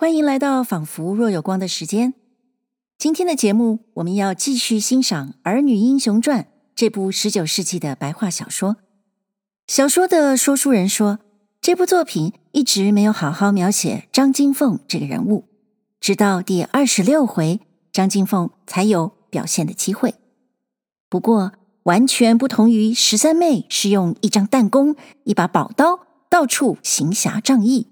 欢迎来到仿佛若有光的时间。今天的节目，我们要继续欣赏《儿女英雄传》这部十九世纪的白话小说。小说的说书人说，这部作品一直没有好好描写张金凤这个人物，直到第二十六回，张金凤才有表现的机会。不过，完全不同于十三妹是用一张弹弓、一把宝刀到处行侠仗义，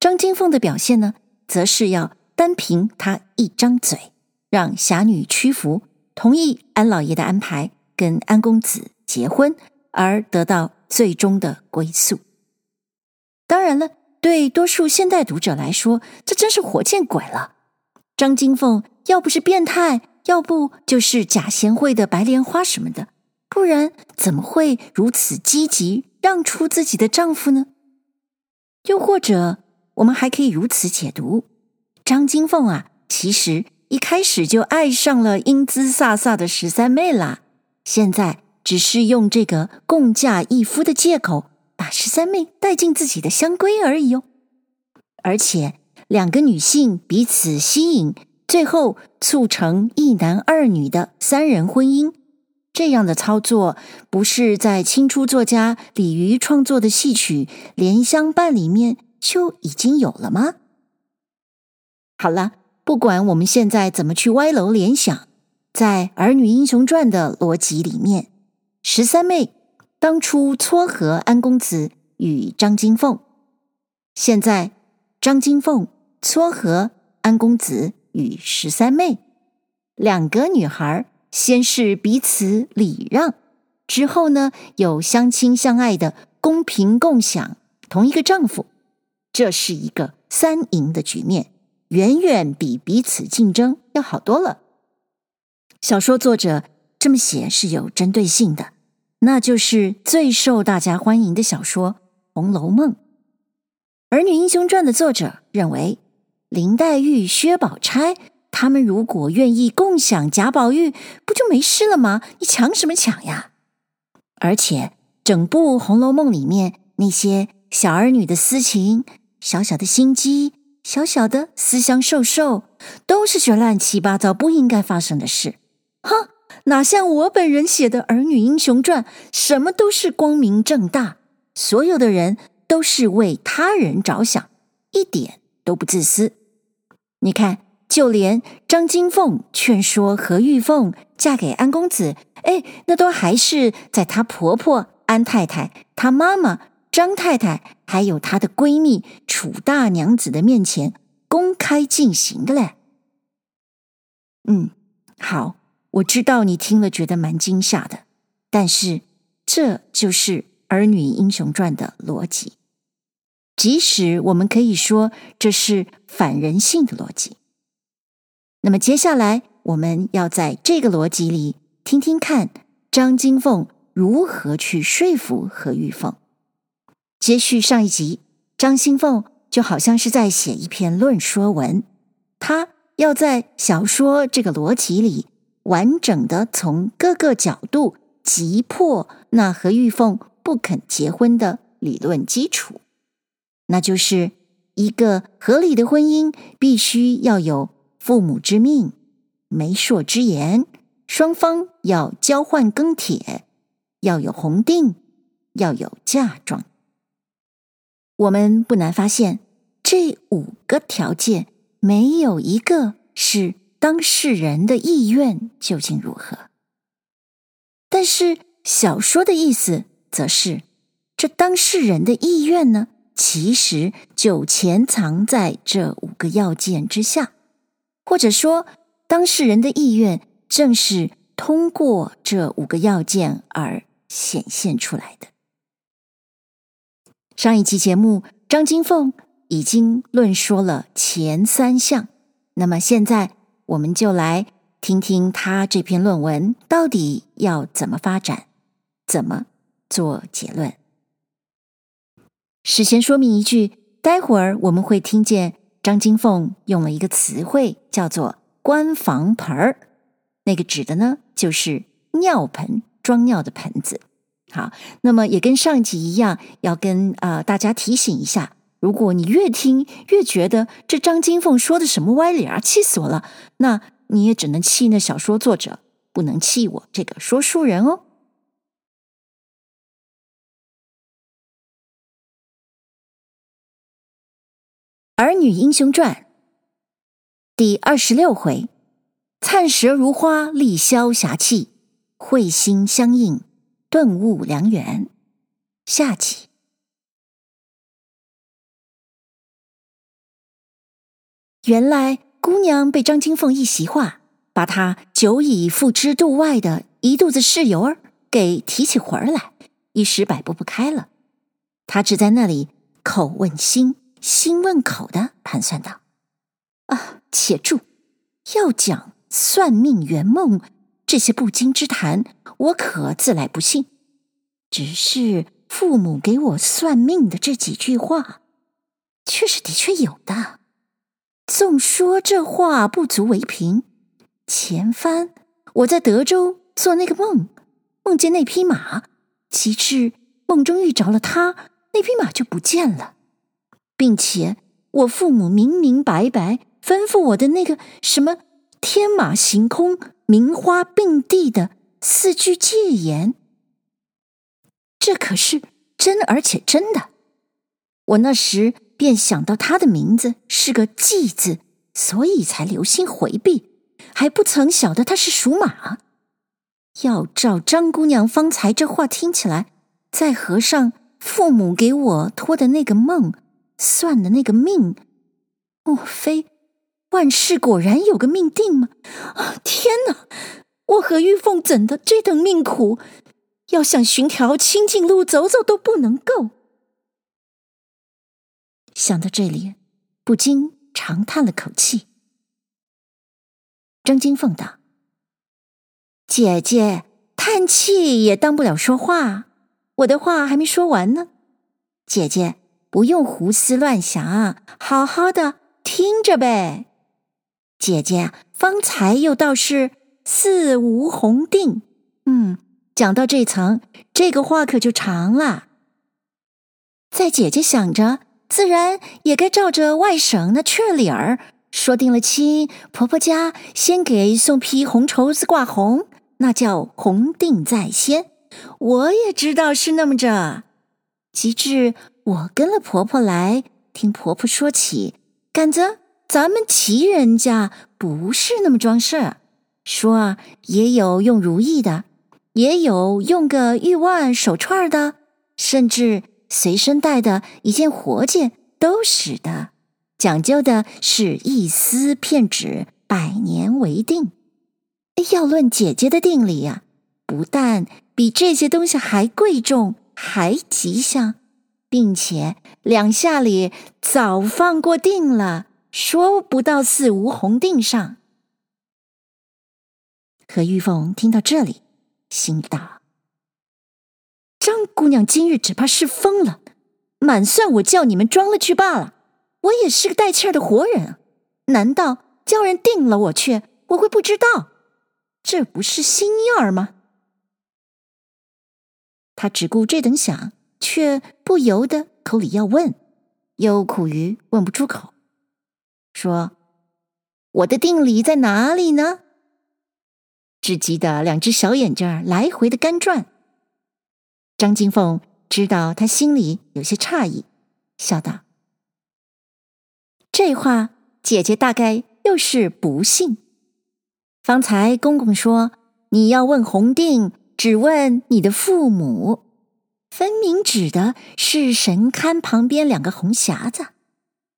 张金凤的表现呢，则是要单凭她一张嘴，让侠女屈服，同意安老爷的安排，跟安公子结婚，而得到最终的归宿。当然了，对多数现代读者来说，这真是活见鬼了。张金凤要不是变态，要不就是假贤惠的白莲花什么的，不然怎么会如此积极让出自己的丈夫呢？又或者，我们还可以如此解读：张金凤啊，其实一开始就爱上了英姿飒飒的十三妹啦，现在只是用这个共嫁一夫的借口，把十三妹带进自己的香闺而已哦。而且两个女性彼此吸引，最后促成一男二女的三人婚姻，这样的操作，不是在清初作家李渔创作的戏曲《莲香伴》里面就已经有了吗？好了，不管我们现在怎么去歪楼联想，在《儿女英雄传》的逻辑里面，十三妹当初撮合安公子与张金凤，现在张金凤撮合安公子与十三妹，两个女孩先是彼此礼让，之后呢，有相亲相爱的公平共享同一个丈夫。这是一个三赢的局面，远远比彼此竞争要好多了。小说作者这么写是有针对性的，那就是最受大家欢迎的小说《红楼梦》。《儿女英雄传》的作者认为，林黛玉、薛宝钗他们如果愿意共享贾宝玉，不就没事了吗？你抢什么抢呀？而且整部《红楼梦》里面那些小儿女的私情。小小的心机，小小的私相授受，都是些乱七八糟不应该发生的事。哈，哪像我本人写的《儿女英雄传》，什么都是光明正大，所有的人都是为他人着想，一点都不自私。你看，就连张金凤劝说何玉凤嫁给安公子，哎，那都还是在她婆婆安太太、她妈妈。张太太还有她的闺蜜楚大娘子的面前公开进行的嘞。嗯，好，我知道你听了觉得蛮惊吓的，但是这就是《儿女英雄传》的逻辑。即使我们可以说这是反人性的逻辑，那么接下来我们要在这个逻辑里听听看张金凤如何去说服何玉凤。接续上一集，张新凤就好像是在写一篇论说文，她要在小说这个逻辑里，完整的从各个角度击破那何玉凤不肯结婚的理论基础，那就是一个合理的婚姻必须要有父母之命、媒妁之言，双方要交换庚帖，要有红定，要有嫁妆。我们不难发现，这五个条件没有一个是当事人的意愿究竟如何。但是小说的意思则是，这当事人的意愿呢，其实就潜藏在这五个要件之下，或者说，当事人的意愿正是通过这五个要件而显现出来的。上一期节目，张金凤已经论说了前三项，那么现在我们就来听听他这篇论文到底要怎么发展，怎么做结论。事先说明一句，待会儿我们会听见张金凤用了一个词汇，叫做“关房盆儿”，那个指的呢，就是尿盆，装尿的盆子。好，那么也跟上集一样，要跟啊、大家提醒一下，如果你越听越觉得这张金凤说的什么歪理啊，气死我了，那你也只能气那小说作者，不能气我这个说书人哦。《儿女英雄传》第二十六回：灿舌如花，立消侠气；慧心相印，顿悟良缘。下集。原来姑娘被张金凤一席话，把她久已付之度外的一肚子事由儿给提起魂儿来，一时摆布不开了。她只在那里口问心。心问口的盘算道：“啊，且住！要讲算命圆梦这些不经之谈，我可自来不信。只是父母给我算命的这几句话，却是的确有的。纵说这话不足为凭，前番我在德州做那个梦，梦见那匹马，及至梦中遇着了他，那匹马就不见了。”并且，我父母明明白白吩咐我的那个什么“天马行空，名花并蒂”的四句戒言，这可是真而且真的。我那时便想到他的名字是个“忌”字，所以才留心回避，还不曾晓得他是属马。要照张姑娘方才这话听起来，再合上父母给我托的那个梦。算的那个命，莫非万事果然有个命定吗？天哪！我和玉凤怎的这等命苦？要想寻条清净路走走都不能够。想到这里，不禁长叹了口气。张金凤道：“姐姐叹气也当不了说话，我的话还没说完呢，姐姐。”不用胡思乱想，好好的听着呗。姐姐方才又道是四无红定，嗯，讲到这层，这个话可就长了。在姐姐想着，自然也该照着外省那雀理儿说定了亲，婆婆家先给送批红绸子挂红，那叫红定在先。我也知道是那么着，及至。我跟了婆婆来，听婆婆说起，赶着咱们齐人家不是那么装事，说啊，也有用如意的，也有用个玉腕手串的，甚至随身带的一件活件都使的，讲究的是一丝片纸，百年为定。要论姐姐的定理呀，不但比这些东西还贵重，还吉祥。并且两下里早放过定了，说不到四无红定上。何玉凤听到这里，心道：张姑娘今日只怕是疯了，满算我叫你们装了去罢了。我也是个带气儿的活人，难道叫人定了我去，我会不知道？这不是心眼儿吗？他只顾这等想。却不由得口里要问，又苦于问不出口，说：“我的定理在哪里呢？”只急得两只小眼睛来回的干转。张金凤知道他心里有些诧异，笑道：“这话姐姐大概又是不信。方才公公说你要问红定，只问你的父母。”分明指的是神龛旁边两个红匣子，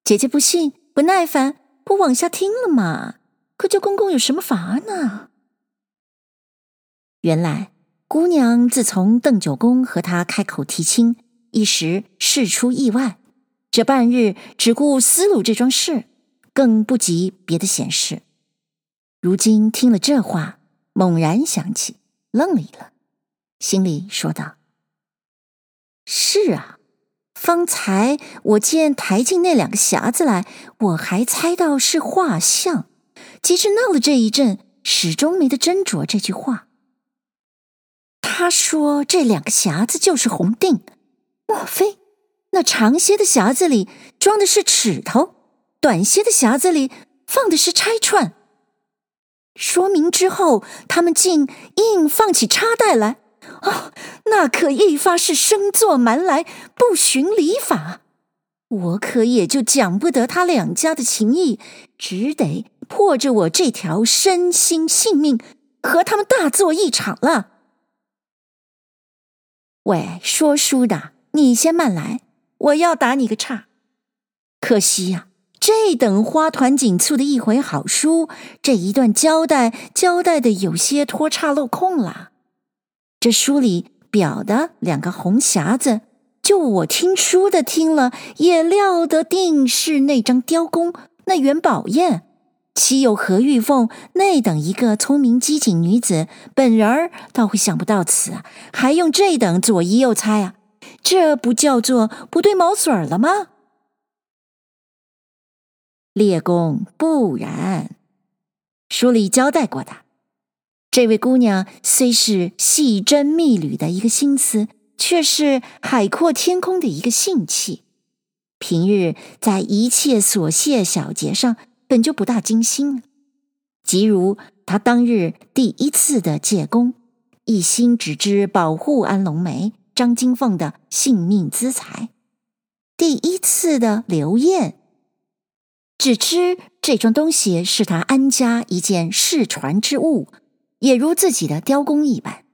姐姐不信，不耐烦，不往下听了嘛？可叫公公有什么法呢？原来姑娘自从邓九公和她开口提亲，一时事出意外，这半日只顾思路这桩事，更不及别的闲事。如今听了这话，猛然想起，愣了一愣，心里说道。是啊，方才我见抬进那两个匣子来，我还猜到是画像。即使闹了这一阵，始终没得斟酌这句话。他说这两个匣子就是红定，莫非那长些的匣子里装的是尺头，短些的匣子里放的是钗串。说明之后，他们竟硬放起插袋来，哦，那可一发是生做蛮来，不循礼法。我可也就讲不得他两家的情谊，只得迫着我这条身心性命和他们大做一场了。喂，说书的，你先慢来，我要打你个岔。可惜呀、这等花团锦簇的一回好书，这一段交代交代的有些拖岔漏空了。这书里表的两个红匣子。就我听书的听了，也料得定是那张雕弓，那元宝砚，岂有何玉凤那等一个聪明机警女子，本人儿倒会想不到此啊，还用这等左疑右猜啊？这不叫做不对毛笋儿了吗？列公不然，书里交代过的，这位姑娘虽是细针密缕的一个心思。却是海阔天空的一个性气，平日在一切琐屑小节上本就不大精心。即如他当日第一次的借弓，一心只知保护安龙梅、张金凤的性命资财；第一次的留宴，只知这桩东西是他安家一件世传之物，也如自己的雕工一般。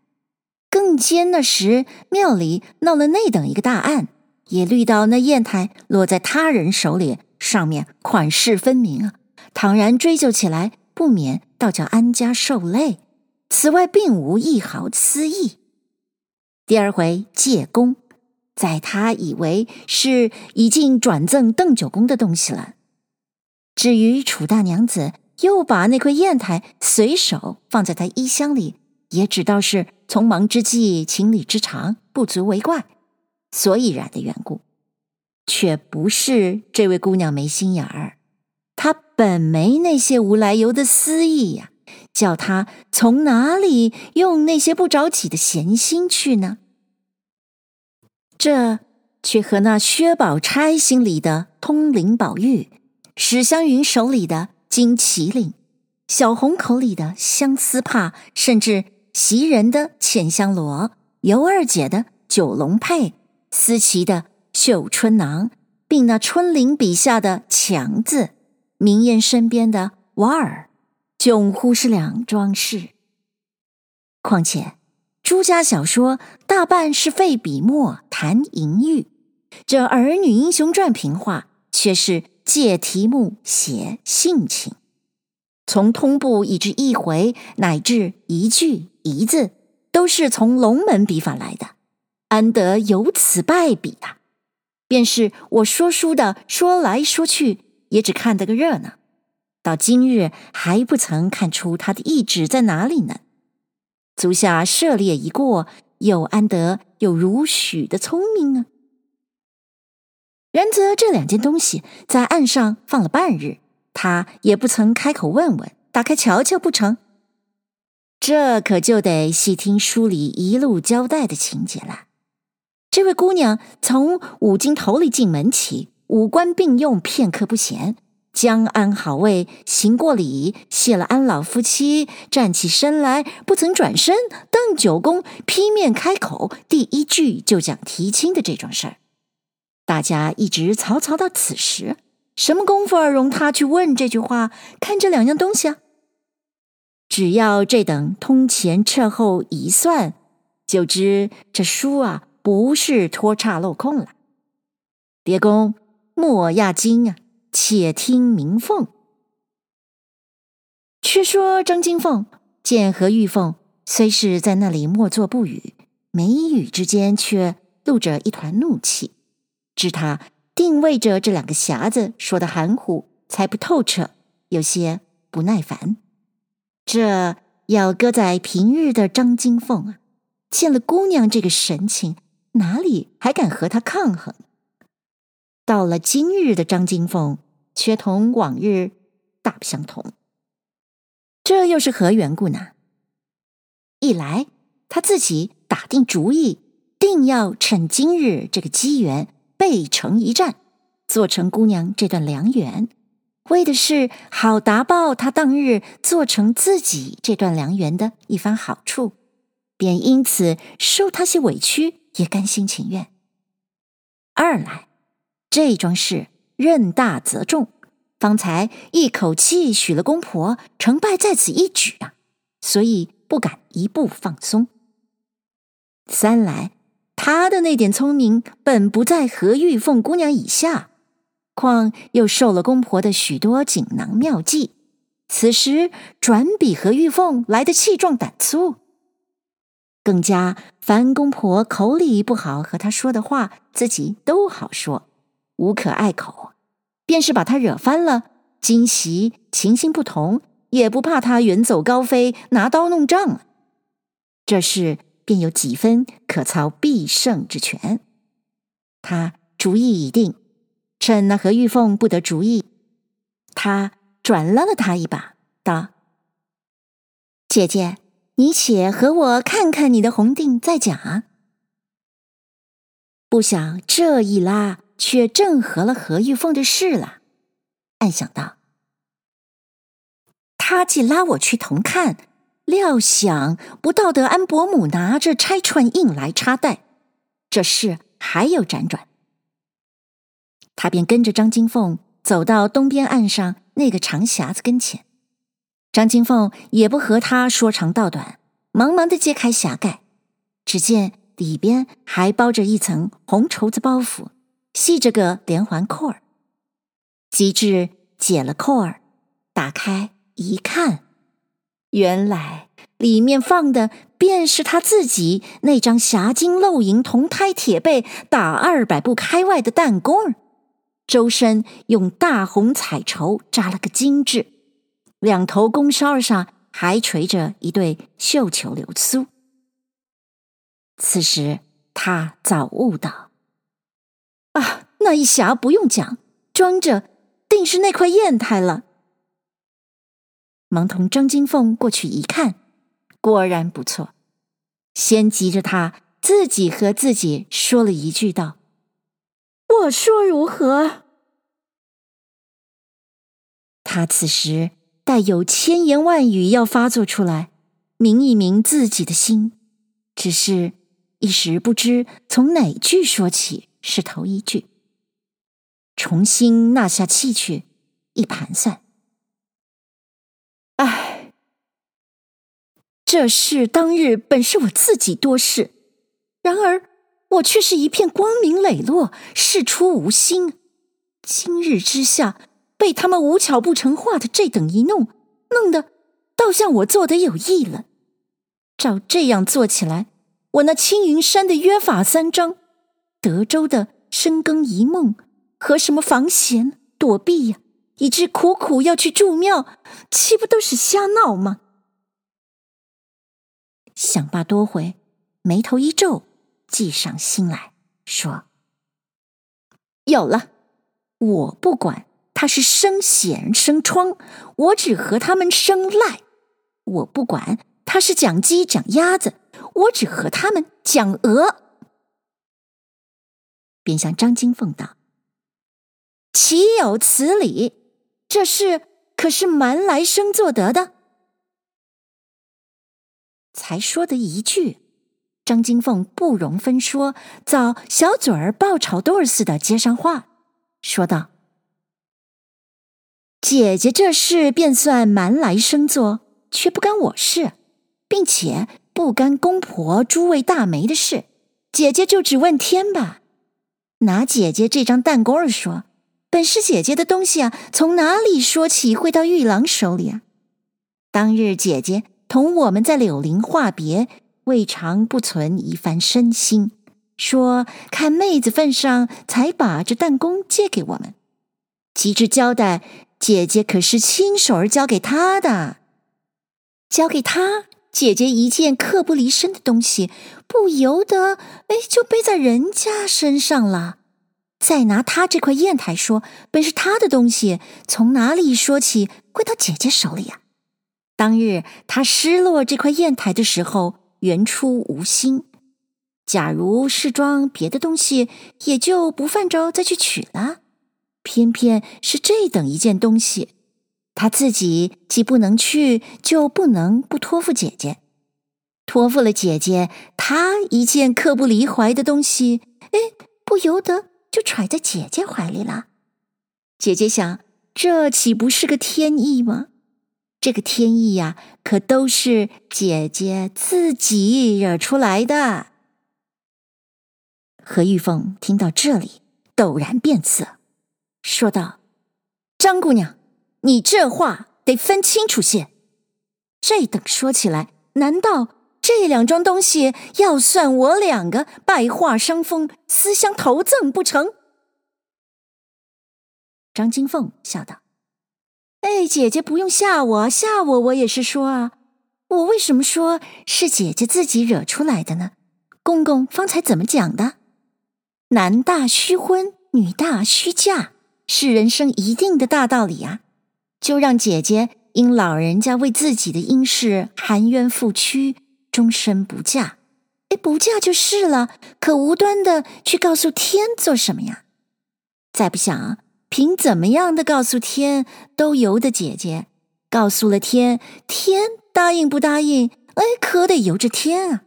更兼那时庙里闹了那等一个大案，也虑到那砚台落在他人手里，上面款式分明啊，倘然追究起来，不免倒叫安家受累。此外，并无一毫私意。第二回借功，在他以为是已经转赠邓九公的东西了。至于楚大娘子，又把那块砚台随手放在他衣箱里。也只道是匆忙之际，情理之常，不足为怪，所以然的缘故，却不是这位姑娘没心眼儿，她本没那些无来由的私意呀，叫她从哪里用那些不着急的闲心去呢？这却和那薛宝钗心里的通灵宝玉，史湘云手里的金麒麟，小红口里的相思帕，甚至。袭人的浅香罗，尤二姐的九龙佩，思琪的绣春囊，并那春林笔下的强字，明艳身边的娃儿，迥乎是两桩事。况且朱家小说大半是费笔墨谈淫欲，这《儿女英雄传》评话却是借题目写性情。从通部以至一回，乃至一句一字，都是从龙门笔法来的，安得有此败笔啊？便是我说书的说来说去，也只看得个热闹，到今日还不曾看出他的意旨在哪里呢？足下涉猎一过，又安得有如许的聪明呢？然则这两件东西在岸上放了半日。他也不曾开口问问，打开瞧瞧不成？这可就得细听书里一路交代的情节了。这位姑娘从五金头里进门起，五官并用，片刻不闲，将安好位，行过礼，谢了安老夫妻，站起身来，不曾转身。邓九公劈面开口，第一句就讲提亲的这桩事儿。大家一直嘈嘈到此时。什么功夫儿容他去问这句话？看这两样东西啊，只要这等通前彻后一算，就知这书啊不是拖岔漏空了。叠公莫压惊啊，且听明凤。却说张金凤见何玉凤虽是在那里默坐不语，眉宇之间却露着一团怒气，知他。定位着这两个匣子说的含糊，猜不透彻，有些不耐烦。这要搁在平日的张金凤啊，见了姑娘这个神情，哪里还敢和她抗衡？到了今日的张金凤，却同往日大不相同。这又是何缘故呢？一来，他自己打定主意，定要趁今日这个机缘。背城一战，做成姑娘这段良缘，为的是好达报他当日做成自己这段良缘的一番好处，便因此受他些委屈也甘心情愿。二来，这桩事任大则重，方才一口气许了公婆，成败在此一举啊，所以不敢一步放松。三来，他的那点聪明本不在何玉凤姑娘以下，况又受了公婆的许多锦囊妙计，此时转比何玉凤来得气壮胆粗。更加凡公婆口里不好和他说的话，自己都好说，无可碍口。便是把他惹翻了，今夕情形不同，也不怕他远走高飞，拿刀弄杖。这事。便有几分可操必胜之权。他主意已定，趁那何玉凤不得主意，他转了了他一把，道：“姐姐，你且和我看看你的红定再讲。”不想这一拉，却正合了何玉凤的事了。暗想道：“他既拉我去同看。”料想不到得安伯母拿着拆穿印来插袋，这事还有辗转。他便跟着张金凤走到东边岸上那个长匣子跟前，张金凤也不和他说长道短，忙忙的揭开匣盖，只见里边还包着一层红绸子包袱，系着个连环扣儿。及至解了扣儿，打开一看。原来里面放的便是他自己那张霞金露银铜胎铁背打二百步开外的弹弓，周身用大红彩绸扎了个精致，两头弓梢上还垂着一对绣球流苏。此时他早悟到，啊，那一匣不用讲，装着定是那块砚台了。忙同张金凤过去一看，果然不错。先急着他自己和自己说了一句道：“我说如何？”他此时带有千言万语要发作出来，明一明自己的心，只是一时不知从哪句说起是头一句。重新纳下气去，一盘算。唉，这事当日本是我自己多事，然而我却是一片光明磊落，事出无心。今日之下，被他们无巧不成话的这等一弄，弄得倒像我做的有意了。照这样做起来，我那青云山的约法三章，德州的深耕一梦，和什么防闲躲避呀？以致苦苦要去住庙，岂不都是瞎闹吗？想罢多回，眉头一皱，计上心来说：“有了，我不管他是生癬生疮，我只和他们生赖；我不管他是讲鸡讲鸭子，我只和他们讲鹅。”便向张金凤道：“岂有此理！”这事可是蛮来生做得的。才说的一句，张金凤不容分说，早小嘴儿爆炒豆似的接上话，说道：“姐姐这事便算蛮来生做，却不干我事，并且不干公婆诸位大媒的事。姐姐就只问天吧，拿姐姐这张弹弓儿说。”本是姐姐的东西啊，从哪里说起会到玉郎手里啊？当日姐姐同我们在柳林话别，未尝不存一番深心，说看妹子份上，才把这弹弓借给我们。及至交代，姐姐可是亲手儿交给他的，交给他，姐姐一件刻不离身的东西，不由得哎，就背在人家身上了。再拿他这块砚台说，本是他的东西，从哪里说起归到姐姐手里呀？当日他失落这块砚台的时候，原初无心，假如是装别的东西，也就不犯着再去取了。偏偏是这等一件东西，他自己既不能去，就不能不托付姐姐。托付了姐姐，他一件刻不离怀的东西，哎，不由得就揣在姐姐怀里了。姐姐想，这岂不是个天意吗？这个天意呀，可都是姐姐自己惹出来的。何玉凤听到这里，陡然变色，说道：“张姑娘，你这话得分清楚些。这等说起来，难道这两桩东西要算我两个拜话伤风、私相投赠不成？”张金凤笑道。哎，姐姐不用吓我，吓我我也是说啊，我为什么说是姐姐自己惹出来的呢？公公方才怎么讲的？男大须婚，女大须嫁，是人生一定的大道理啊！就让姐姐因老人家为自己的阴事含冤负屈，终身不嫁。哎，不嫁就是了，可无端的去告诉天做什么呀？再不想。凭怎么样的告诉天，都由得姐姐。告诉了天，天答应不答应？哎，可得由着天啊！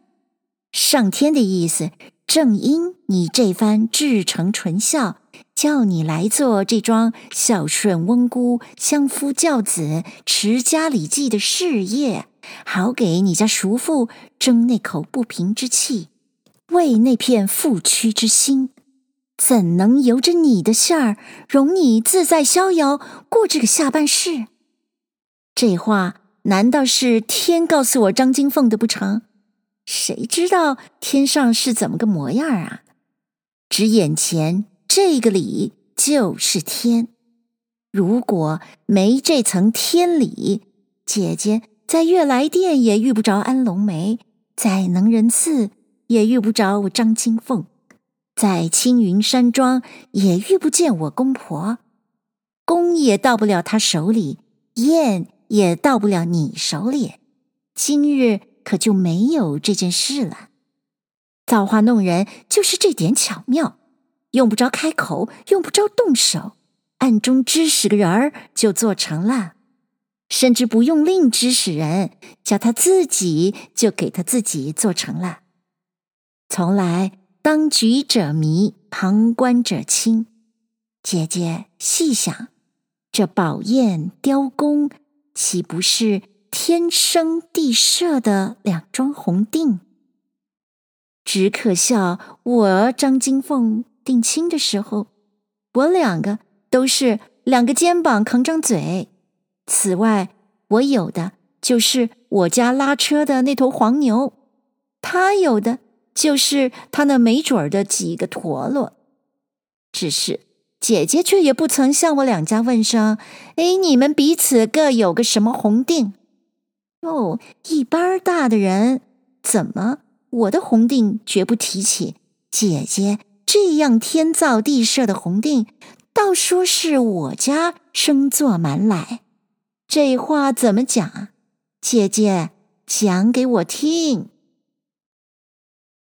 上天的意思，正因你这番至诚纯孝，叫你来做这桩孝顺温姑、相夫教子、持家礼记的事业，好给你家叔父争那口不平之气，为那片负屈之心。怎能由着你的馅儿，容你自在逍遥过这个下半世？这话难道是天告诉我张金凤的不成？谁知道天上是怎么个模样啊？只眼前这个理就是天。如果没这层天理，姐姐在悦来殿也遇不着安龙梅，在能仁寺也遇不着我张金凤。在青云山庄也遇不见我公婆，公也到不了他手里，宴也到不了你手里。今日可就没有这件事了。造化弄人，就是这点巧妙，用不着开口，用不着动手，暗中指使个人儿就做成了，甚至不用令指使人，叫他自己就给他自己做成了。从来。当局者迷，旁观者清。姐姐细想，这宝砚雕弓，岂不是天生地设的两桩红定？只可笑我张金凤定亲的时候，我两个都是两个肩膀扛张嘴。此外，我有的就是我家拉车的那头黄牛，他有的。就是他那没准儿的几个陀螺，只是姐姐却也不曾向我两家问声：“哎，你们彼此各有个什么红定？”哦，一般大的人怎么我的红定绝不提起？姐姐这样天造地设的红定，倒说是我家生做满来，这话怎么讲？姐姐讲给我听。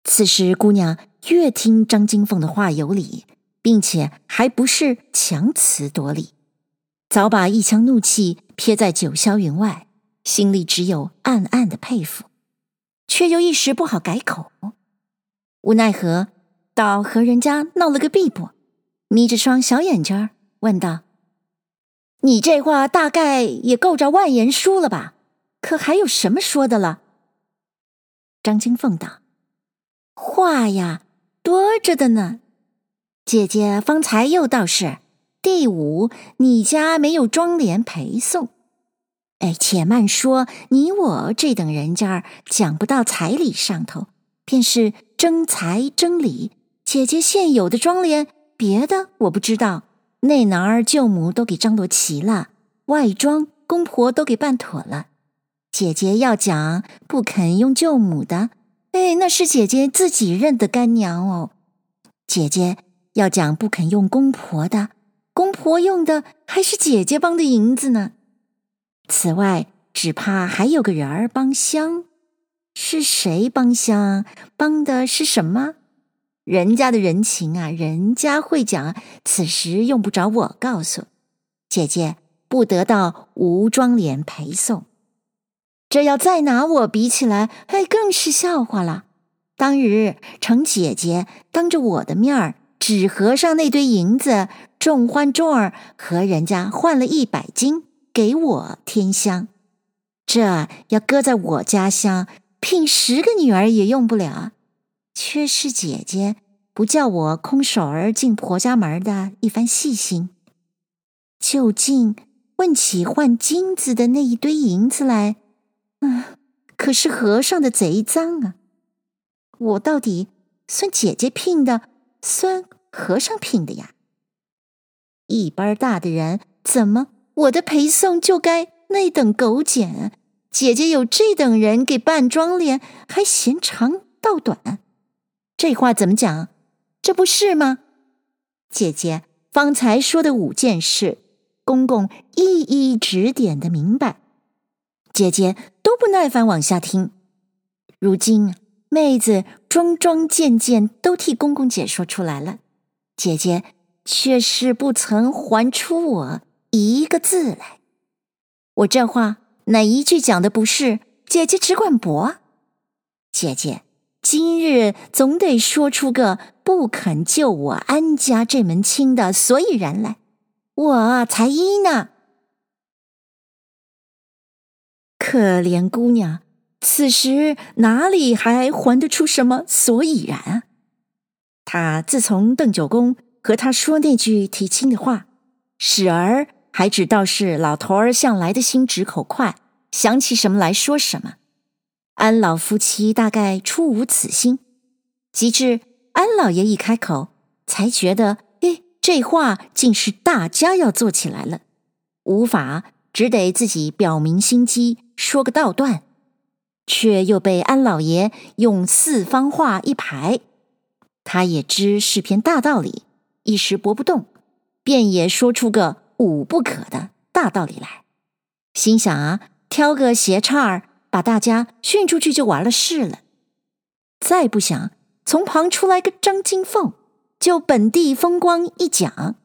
此时，姑娘越听张金凤的话有理，并且还不是强词夺理，早把一腔怒气撇在九霄云外，心里只有暗暗的佩服，却又一时不好改口，无奈何，倒和人家闹了个避不，眯着双小眼睛问道：“你这话大概也够着万言书了吧？可还有什么说的了？”张金凤道。话呀，多着的呢。姐姐方才又道是第五，你家没有妆奁陪送。哎，且慢说，你我这等人家讲不到彩礼上头，便是争财争礼。姐姐现有的妆奁，别的我不知道，内男儿舅母都给张罗齐了，外庄公婆都给办妥了。姐姐要讲不肯用舅母的。哎，那是姐姐自己认的干娘哦。姐姐要讲不肯用公婆的，公婆用的还是姐姐帮的银子呢。此外，只怕还有个人儿帮香。是谁帮香？帮的是什么？人家的人情啊，人家会讲。此时用不着我告诉姐姐，不得到吴庄莲陪送。这要再拿我比起来，哎，更是笑话了。当日程姐姐当着我的面儿，只合上那堆银子，重欢重儿和人家换了一百金给我添香。这要搁在我家乡，聘十个女儿也用不了。却是姐姐不叫我空手儿进婆家门的一番细心。究竟问起换金子的那一堆银子来，嗯，可是和尚的贼赃啊！我到底算姐姐聘的，算和尚聘的呀？一般大的人，怎么我的陪送就该那等狗捡？姐姐有这等人给扮妆奁，还嫌长道短，这话怎么讲？这不是吗？姐姐方才说的五件事，公公一一指点的明白，姐姐都不耐烦往下听。如今妹子桩桩件件都替公公解说出来了，姐姐却是不曾还出我一个字来。我这话哪一句讲的不是？姐姐只管驳。姐姐今日总得说出个不肯救我安家这门亲的所以然来，我才依呢。可怜姑娘。此时哪里还还得出什么所以然？他自从邓九公和他说那句提亲的话，始儿还只道是老头儿向来的心直口快，想起什么来说什么。安老夫妻大概初无此心，及至安老爷一开口，才觉得，哎，这话竟是大家要做起来了，无法，只得自己表明心机，说个道断。却又被安老爷用四方话一排，他也知是篇大道理，一时驳不动，便也说出个五不可的大道理来。心想啊，挑个斜叉儿，把大家训出去就完了事了。再不想，从旁出来个张金凤，就本地风光一讲。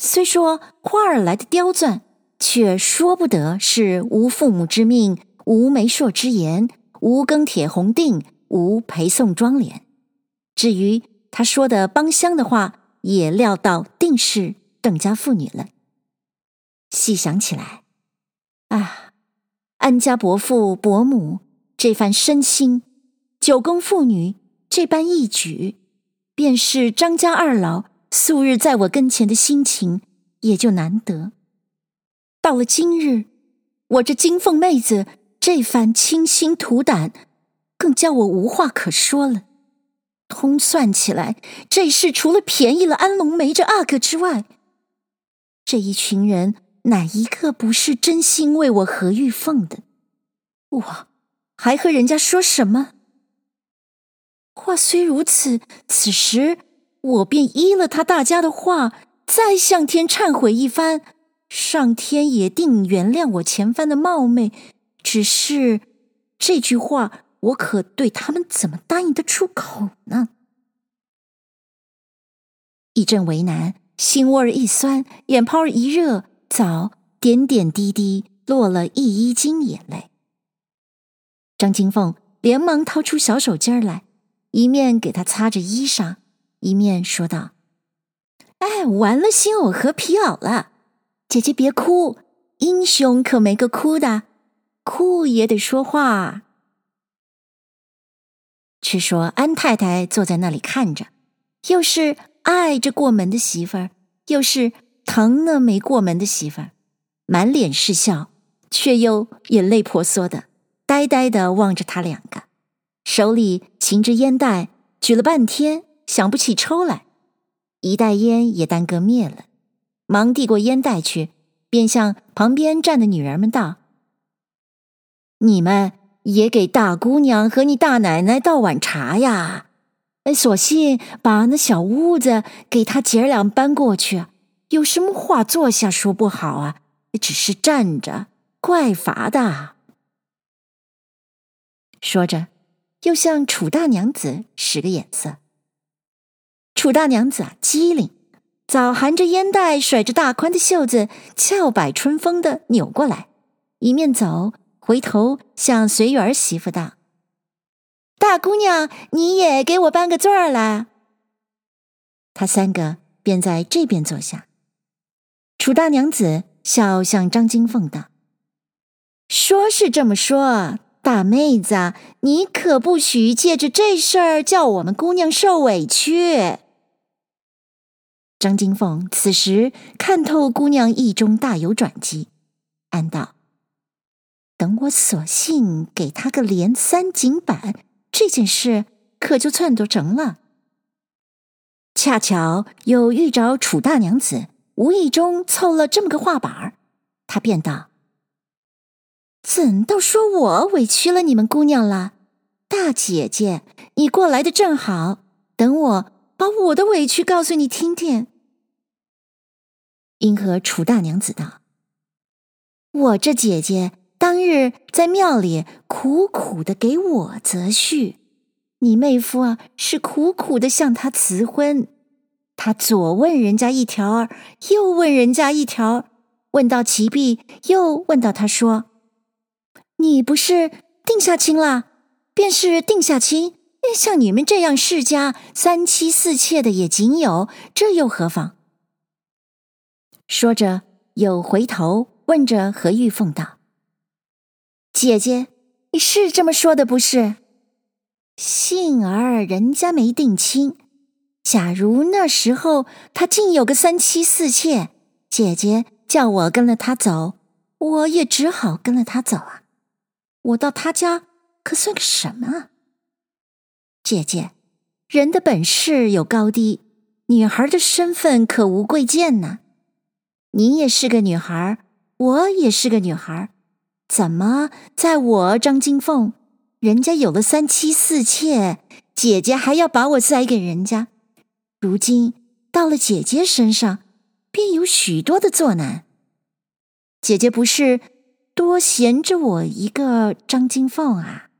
虽说话儿来的刁钻，却说不得是无父母之命。无媒妁之言，无庚帖红定，无陪送妆奁。至于他说的帮乡的话，也料到定是邓家妇女了。细想起来，啊，安家伯父伯母这番深心，九公妇女这般义举，便是张家二老素日在我跟前的心情，也就难得。到了今日，我这金凤妹子。这番倾心吐胆，更叫我无话可说了。通算起来，这事除了便宜了安龙梅这阿哥之外，这一群人哪一个不是真心为我何玉凤的？我还和人家说什么？话虽如此，此时我便依了他大家的话，再向天忏悔一番，上天也定原谅我前番的冒昧。只是这句话，我可对他们怎么答应得出口呢？一阵为难，心窝儿一酸，眼泡儿一热，早点点滴滴落了一衣襟眼泪。张金凤连忙掏出小手巾儿来，一面给他擦着衣裳，一面说道：“哎，完了新藕和皮袄了，姐姐别哭，英雄可没个哭的。”哭也得说话。却说安太太坐在那里看着，又是爱着过门的媳妇儿，又是疼那没过门的媳妇儿，满脸是笑，却又眼泪婆娑的，呆呆的望着他两个，手里擎着烟袋，举了半天想不起抽来，一袋烟也耽搁灭了，忙递过烟袋去，便向旁边站的女人们道。你们也给大姑娘和你大奶奶倒碗茶呀！哎，索性把那小屋子给她姐儿俩搬过去。有什么话坐下说不好啊？只是站着怪乏的。说着，又向楚大娘子使个眼色。楚大娘子啊，机灵，早含着烟袋，甩着大宽的袖子，俏摆春风的扭过来，一面走，回头向随缘媳妇道：“大姑娘，你也给我搬个座儿来。”他三个便在这边坐下。楚大娘子笑向张金凤道：“说是这么说，大妹子，你可不许借着这事儿叫我们姑娘受委屈。”张金凤此时看透姑娘意中大有转机，暗道：“等我索性给她个连三锦板，这件事可就算做成了。”恰巧又遇着楚大娘子，无意中凑了这么个话板儿，他便道：“怎倒说我委屈了你们姑娘了？大姐姐，你过来的正好，等我把我的委屈告诉你听听。”因和楚大娘子道：“我这姐姐当日在庙里苦苦的给我择婿，你妹夫啊是苦苦的向她辞婚，他左问人家一条儿，右问人家一条儿，问到其毕，又问到他说：‘你不是定下亲了？便是定下亲，像你们这样世家三妻四妾的也仅有，这又何妨？’”说着，又回头问着何玉凤道：“姐姐，你是这么说的不是？幸儿人家没定亲，假如那时候他竟有个三妻四妾，姐姐叫我跟了他走，我也只好跟了他走啊。我到他家可算个什么啊？姐姐，人的本事有高低，女孩的身份可无贵贱呢。”你也是个女孩，我也是个女孩，怎么在我张金凤，人家有了三妻四妾，姐姐还要把我塞给人家？如今到了姐姐身上，便有许多的作难。姐姐不是多闲着我一个张金凤啊？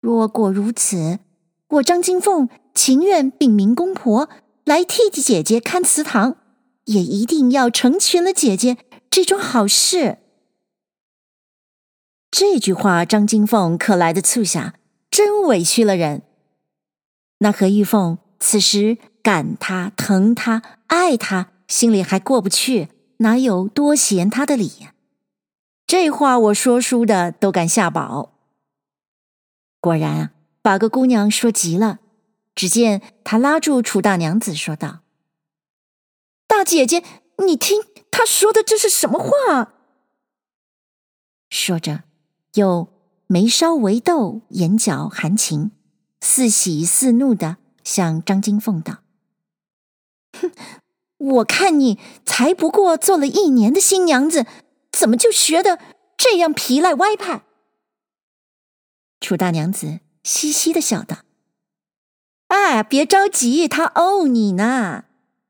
若果如此，我张金凤情愿禀明公婆来替替姐姐看祠堂。也一定要成全了姐姐这桩好事。这句话，张金凤可来的促狭，真委屈了人。那何玉凤此时感他、疼他、爱他，心里还过不去，哪有多嫌他的理呀？这话我说书的都敢下宝。果然啊，把个姑娘说急了。只见他拉住楚大娘子说道。大姐姐，你听他说的这是什么话？说着，又眉梢微斗，眼角含情，似喜似怒的向张金凤道：“哼，我看你才不过做了一年的新娘子，怎么就学的这样皮赖歪派？”楚大娘子嘻嘻的笑道：“哎，别着急，他殴你呢。”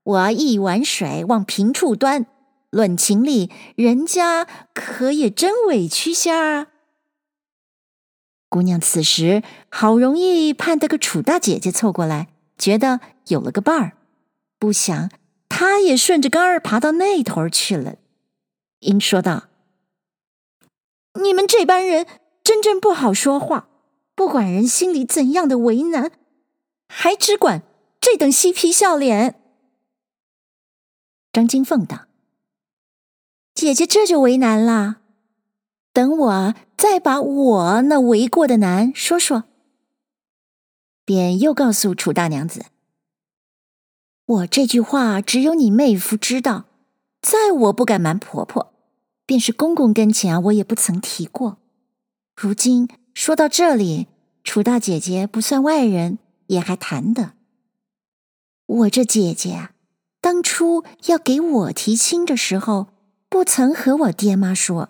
我一碗水往平处端，论情理，人家可也真委屈些儿。姑娘此时好容易盼得个楚大姐姐凑过来，觉得有了个伴儿，不想他也顺着杆儿爬到那头去了，因说道：“你们这班人真真不好说话，不管人心里怎样的为难，还只管这等嬉皮笑脸。”张金凤道：“姐姐这就为难了，等我再把我那为过的难说说。”便又告诉楚大娘子：“我这句话只有你妹夫知道，在我不敢瞒婆婆，便是公公跟前我也不曾提过。如今说到这里，楚大姐姐不算外人，也还谈得。我这姐姐啊。”当初要给我提亲的时候，不曾和我爹妈说，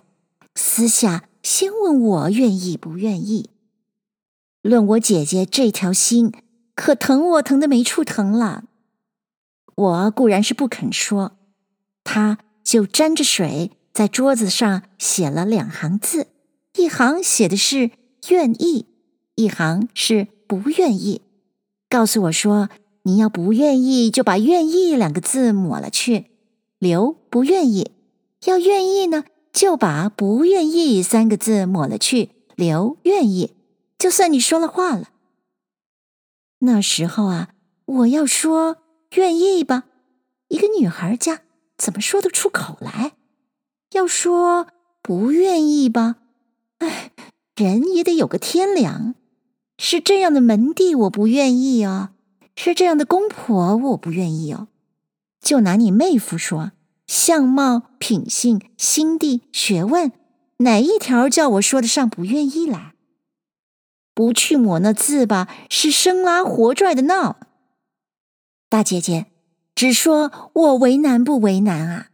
私下先问我愿意不愿意。论我姐姐这条心，可疼我疼的没处疼了。我固然是不肯说，他就沾着水在桌子上写了两行字，一行写的是愿意，一行是不愿意。告诉我说，你要不愿意，就把“愿意”两个字抹了去，留“不愿意”；要愿意呢，就把“不愿意”三个字抹了去，留“愿意”。就算你说了话了。那时候啊，我要说愿意吧，一个女孩家怎么说得出口来？要说不愿意吧，哎，人也得有个天良。是这样的门第，我不愿意哦；是这样的公婆，我不愿意哦。就拿你妹夫说，相貌、品性、心地、学问，哪一条叫我说得上不愿意来？不去抹那字吧，是生拉活拽的闹。大姐姐，只说我为难不为难啊？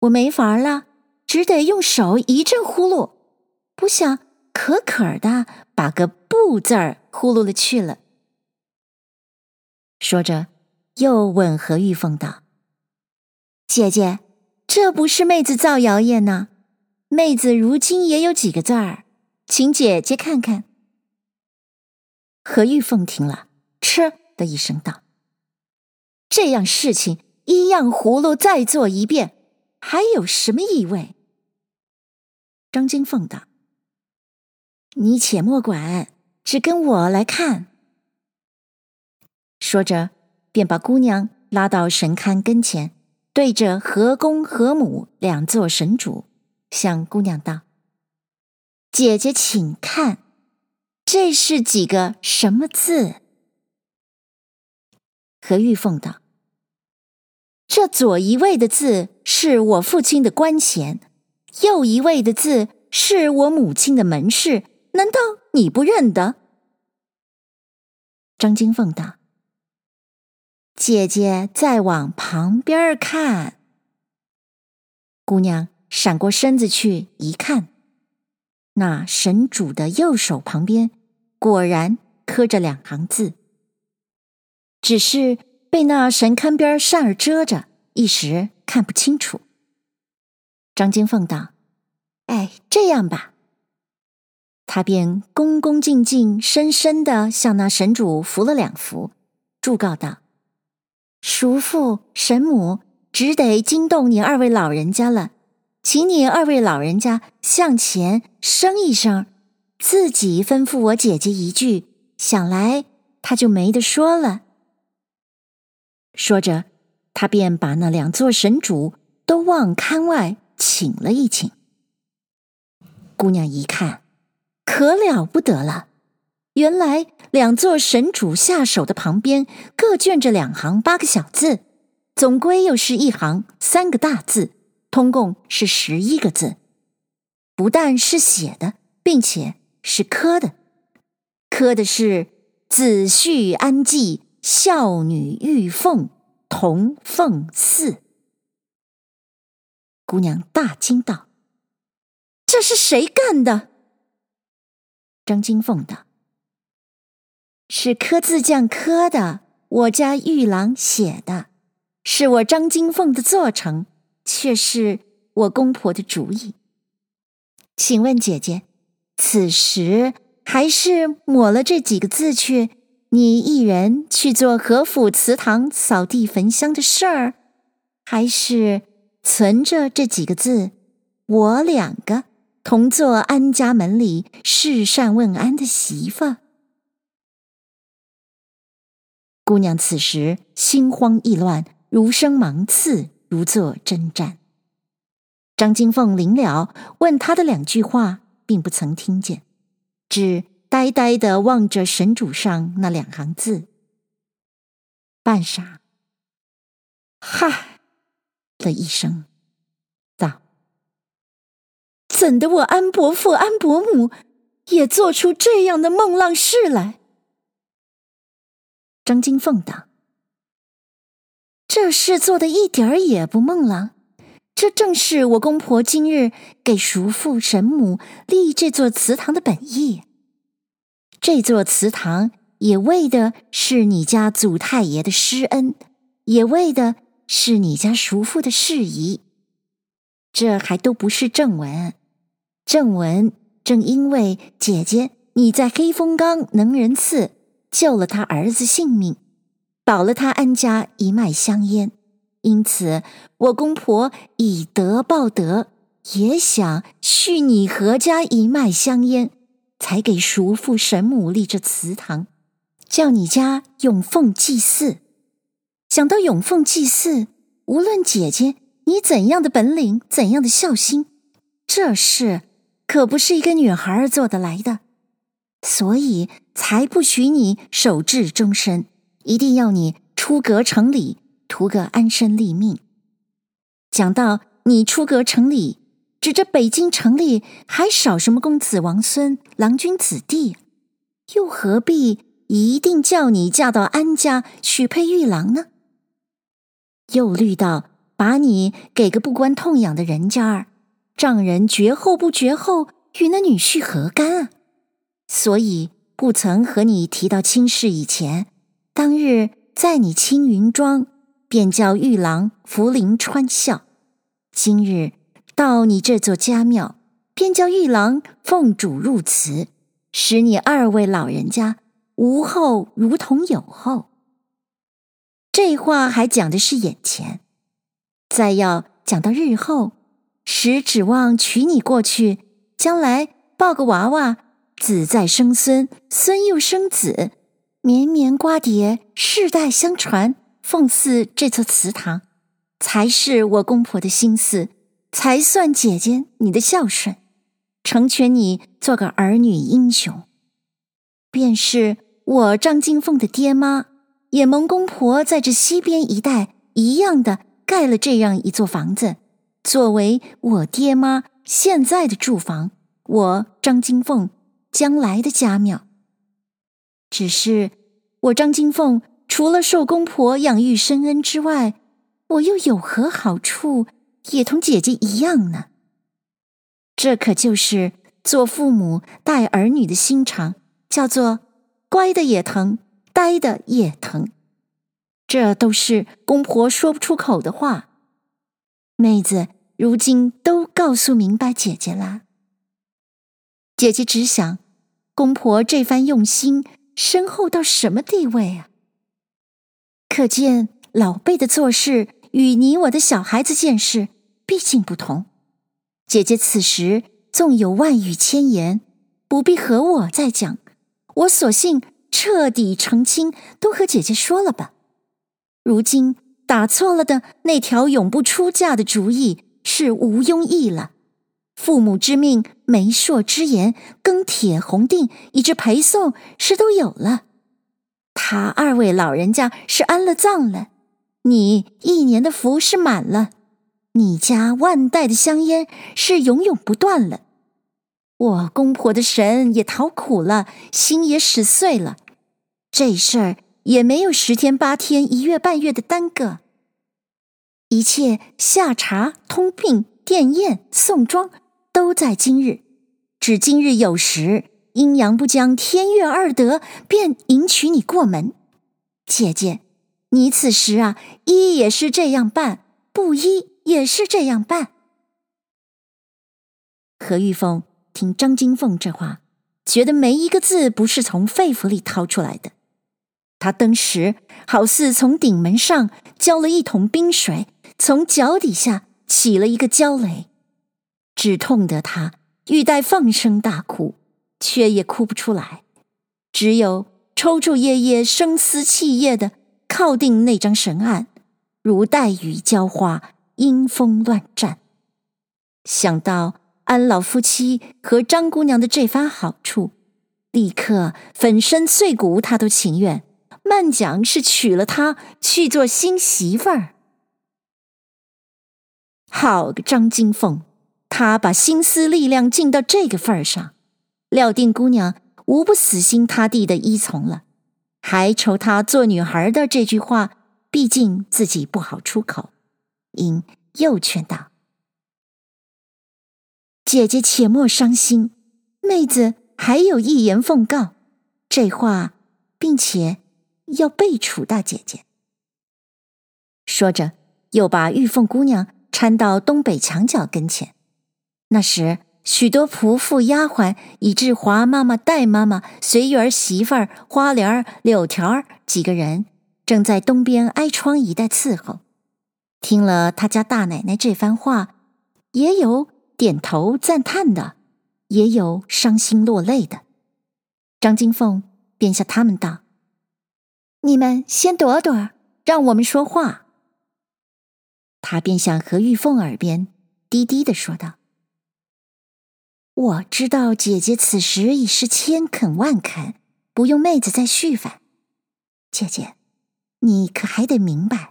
我没法了，只得用手一阵呼噜，不想可可的把个不字儿呼噜了去了。说着，又问何玉凤道：“姐姐，这不是妹子造谣言呢？妹子如今也有几个字儿，请姐姐看看。”何玉凤听了，嗤的一声道：“这样事情一样葫芦再做一遍，还有什么意味？”张金凤道：“你且莫管，只跟我来看。”说着，便把姑娘拉到神龛跟前，对着何公何母两座神主，向姑娘道：“姐姐，请看。”这是几个什么字？何玉凤道：“这左一位的字是我父亲的官衔，右一位的字是我母亲的门市，难道你不认得？”张金凤道：“姐姐再往旁边看。”姑娘闪过身子去一看，那神主的右手旁边。果然刻着两行字，只是被那神龛边扇儿遮着，一时看不清楚。张金凤道：“哎，这样吧。”他便恭恭敬敬、深深的向那神主扶了两伏，祝告道：“叔父神母，只得惊动你二位老人家了，请你二位老人家向前声一声。”自己吩咐我姐姐一句，想来他就没得说了。说着，他便把那两座神主都往龛外请了一请。姑娘一看，可了不得了，原来两座神主下手的旁边各镌着两行八个小字，总归又是一行三个大字，通共是十一个字。不但是写的，并且。是刻的，刻的是“子婿安继，孝女玉凤，同奉祀”。姑娘大惊道：“这是谁干的？”张金凤道：“是刻字匠刻的，我家玉郎写的，是我张金凤的做成，却是我公婆的主意。请问姐姐。”此时还是抹了这几个字去，你一人去做何府祠堂扫地焚香的事儿，还是存着这几个字，我两个同做安家门里侍善问安的媳妇？姑娘此时心慌意乱，如生芒刺，如坐针毡。张金凤临了，问她的两句话。并不曾听见，只呆呆的望着神主上那两行字。半晌，嗨了一声，道：“怎的我安伯父、安伯母也做出这样的梦浪事来？”张金凤道：“这事做的一点儿也不梦浪。”这正是我公婆今日给叔父神母立这座祠堂的本意。这座祠堂也为的是你家祖太爷的施恩，也为的是你家叔父的事宜。这还都不是正文，正文正因为姐姐你在黑风冈能仁寺救了他儿子性命，保了他安家一脉香烟，因此我公婆以德报德，也想续你何家一脉香烟，才给叔父神母立这祠堂，叫你家永奉祭祀。想到永奉祭祀，无论姐姐你怎样的本领，怎样的孝心，这事可不是一个女孩做得来的。所以才不许你守制终身，一定要你出阁成礼，图个安身立命。讲到你出阁成礼，指着北京城里还少什么公子王孙、郎君子弟，又何必一定叫你嫁到安家许配玉郎呢？又虑到把你给个不关痛痒的人家儿，丈人绝后不绝后，与那女婿何干啊？所以不曾和你提到亲事以前，当日在你青云庄，便叫玉郎扶灵穿孝；今日到你这座家庙，便叫玉郎奉主入祠，使你二位老人家无后如同有后。这话还讲的是眼前，再要讲到日后，实指望娶你过去，将来抱个娃娃。子再生孙，孙又生子，绵绵瓜瓞，世代相传，奉祀这座祠堂，才是我公婆的心思，才算姐姐你的孝顺，成全你做个儿女英雄。便是我张金凤的爹妈，也蒙公婆在这西边一带一样的盖了这样一座房子，作为我爹妈现在的住房。我张金凤。将来的家庙，只是我张金凤除了受公婆养育深恩之外，我又有何好处，也同姐姐一样呢？这可就是做父母带儿女的心肠，叫做乖的也疼，呆的也疼。这都是公婆说不出口的话，妹子如今都告诉明白姐姐了。姐姐只想，公婆这番用心深厚到什么地位啊？可见老辈的做事与你我的小孩子见识毕竟不同。姐姐此时纵有万语千言，不必和我再讲，我索性彻底澄清，都和姐姐说了吧。如今打错了的那条永不出嫁的主意是毋庸议了。父母之命，媒妁之言，更帖红定，以致陪送是都有了。他二位老人家是安了葬了，你一年的福是满了，你家万代的香烟是永永不断了。我公婆的神也讨苦了，心也使碎了，这事儿也没有十天八天一月半月的耽搁，一切下茶通病奠宴送庄。都在今日，只今日有时，阴阳不将天月二德，便迎娶你过门。姐姐，你此时啊，依也是这样办，不依也是这样办。何玉凤听张金凤这话，觉得没一个字不是从肺腑里掏出来的。她当时好似从顶门上浇了一桶冰水，从脚底下起了一个焦雷。只痛得他欲待放声大哭，却也哭不出来，只有抽抽噎噎、声嘶气咽的靠定那张神案，如带雨浇花、阴风乱战。想到安老夫妻和张姑娘的这番好处，立刻粉身碎骨，他都情愿。慢讲是娶了她去做新媳妇儿。好个张金凤！他把心思力量尽到这个份儿上，料定姑娘无不死心塌地的依从了，还愁她做女孩的这句话，毕竟自己不好出口，因又劝道：“姐姐且莫伤心，妹子还有一言奉告，这话并且要备楚大姐姐。”说着，又把玉凤姑娘搀到东北墙角跟前。那时许多仆妇、丫鬟，以至华妈妈、戴妈妈、随玉儿媳妇儿、花莲儿、柳条儿几个人，正在东边挨窗一带伺候。听了他家大奶奶这番话，也有点头赞叹的，也有伤心落泪的。张金凤便向他们道：“你们先躲躲，让我们说话。”他便向何玉凤耳边低低的说道：“我知道姐姐此时已是千肯万肯，不用妹子再续烦。姐姐，你可还得明白。”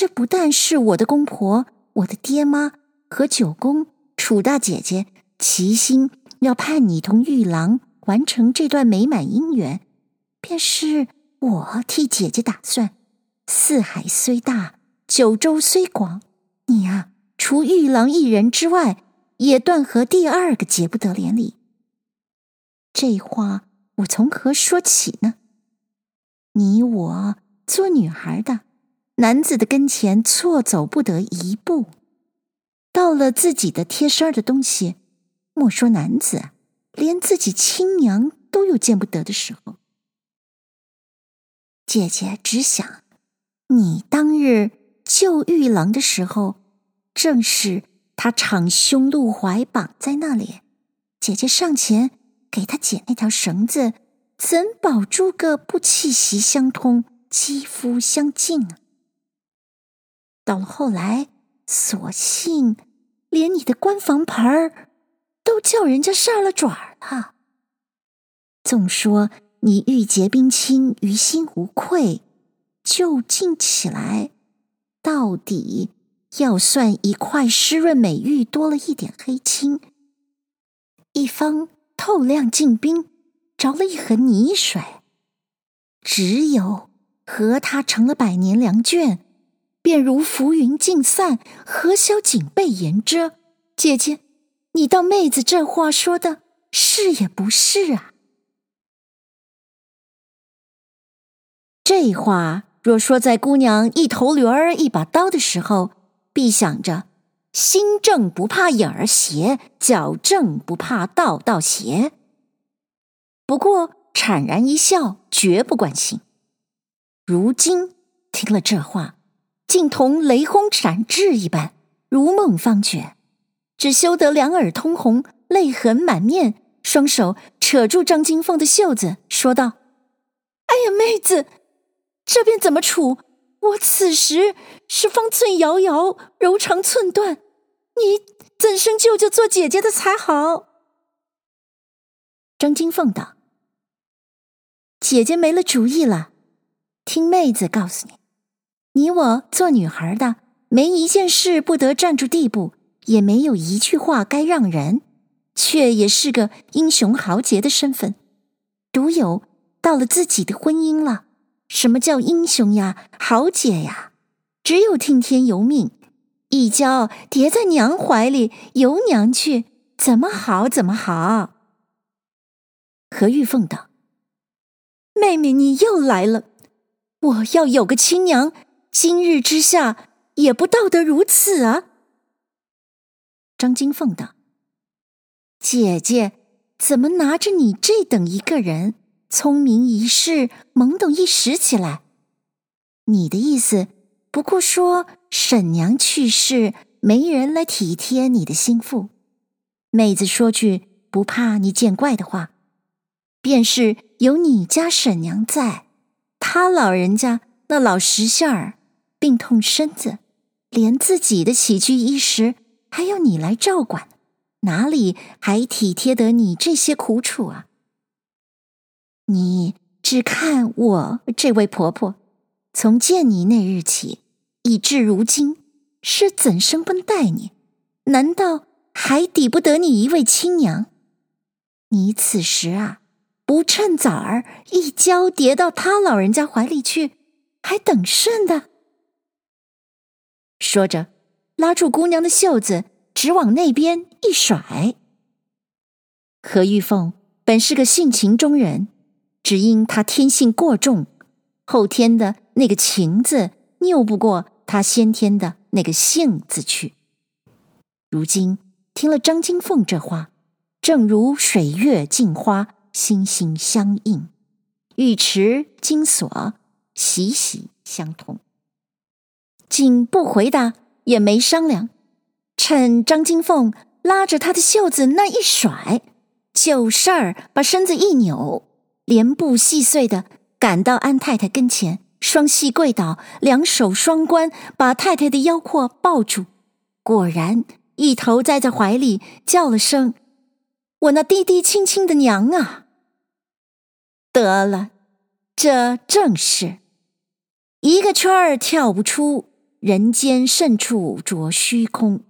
这不但是我的公婆、我的爹妈和九公、楚大姐姐齐心要盼你同玉郎完成这段美满姻缘，便是我替姐姐打算。四海虽大，九州虽广，你啊，除玉郎一人之外，也断和第二个结不得连理。这话我从何说起呢？你我做女孩的。男子的跟前错走不得一步，到了自己的贴身的东西，莫说男子，连自己亲娘都有见不得的时候。姐姐只想，你当日救玉郎的时候，正是他敞胸露怀绑在那里，姐姐上前给他解那条绳子，怎保住个不气息相通、肌肤相近啊？到了后来，索性连你的关房盆儿都叫人家杀了爪了。纵说你义结冰清，于心无愧，究竟起来，到底要算一块湿润美玉多了一点黑青，一方透亮净冰着了一痕泥水，只有和他成了百年良眷。便如浮云尽散，何消颈背严遮？姐姐，你道妹子这话说的是也不是啊？这话若说在姑娘一头驴儿一把刀的时候，必想着心正不怕影儿斜，脚正不怕道道斜。不过惨然一笑，绝不关心。如今听了这话。竟同雷轰闪至一般，如梦方觉，只羞得两耳通红，泪痕满面，双手扯住张金凤的袖子，说道：“哎呀，妹子，这便怎么处？我此时是方寸遥遥，柔肠寸断，你怎生救救做姐姐的才好？”张金凤道：“姐姐没了主意了，听妹子告诉你。”你我做女孩的，没一件事不得站住地步，也没有一句话该让人，却也是个英雄豪杰的身份。独有到了自己的婚姻了，什么叫英雄呀，豪杰呀？只有听天由命，一跤跌在娘怀里，由娘去，怎么好怎么好。何玉凤道：“妹妹，你又来了，我要有个亲娘。”今日之下也不道德如此啊！张金凤道：“姐姐怎么拿着你这等一个人，聪明一世，懵懂一时起来？你的意思不过说婶娘去世，没人来体贴你的心腹。妹子说句不怕你见怪的话，便是有你家婶娘在，他老人家那老识相儿。”病痛身子，连自己的起居衣食还要你来照管，哪里还体贴得你这些苦楚啊？你只看我这位婆婆，从见你那日起，以至如今，是怎生般待你？难道还抵不得你一位亲娘？你此时啊，不趁早儿一跤跌到他老人家怀里去，还等甚的？说着，拉住姑娘的袖子，直往那边一甩。何玉凤本是个性情中人，只因她天性过重，后天的那个情字拗不过她先天的那个性字去。如今听了张金凤这话，正如水月镜花，心心相印，玉池金锁，息息相通。竟不回答，也没商量，趁张金凤拉着他的袖子那一甩，就事儿把身子一扭，连步细碎的赶到安太太跟前，双膝跪倒，两手双关，把太太的腰阔抱住，果然一头栽在怀里，叫了声：“我那滴滴亲亲的娘啊！”得了，这正是一个圈儿跳不出，人间甚处着虚空。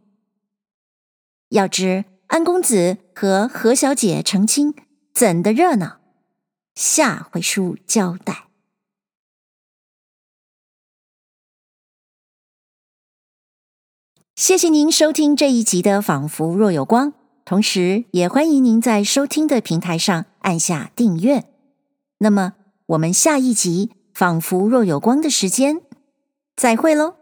要知安公子和何小姐成亲怎的热闹，下回书交代。谢谢您收听这一集的《仿佛若有光》，同时也欢迎您在收听的平台上按下订阅。那么，我们下一集《仿佛若有光》的时间，再会喽。